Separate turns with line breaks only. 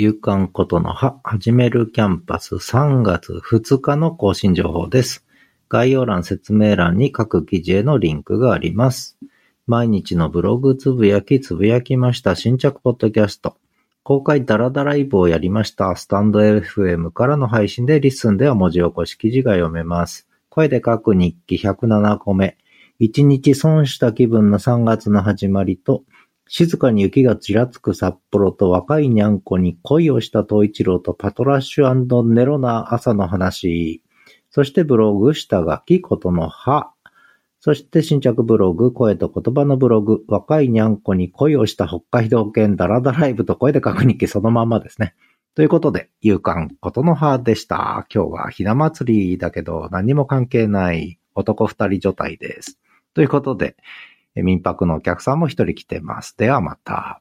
夕刊ことの葉、始めるキャンパス3月2日の更新情報です。概要欄、説明欄に各記事へのリンクがあります。毎日のブログつぶやきつぶやきました新着ポッドキャスト。公開ダラダライブをやりました。スタンド FM からの配信でリッスンでは文字起こし記事が読めます。声で書く日記107個目。一日損した気分の3月の始まりと、静かに雪がちらつく札幌と若いにゃんこに恋をした東一郎とパトラッシュネロな朝の話。そしてブログ、下書き、ことの葉。そして新着ブログ、声と言葉のブログ、若いにゃんこに恋をした北海道犬ダラダライブと声で書く日記そのままですね。ということで、勇敢ことの葉でした。今日はひな祭りだけど何も関係ない男二人女体です。ということで、民泊のお客さんも一人来てます。ではまた。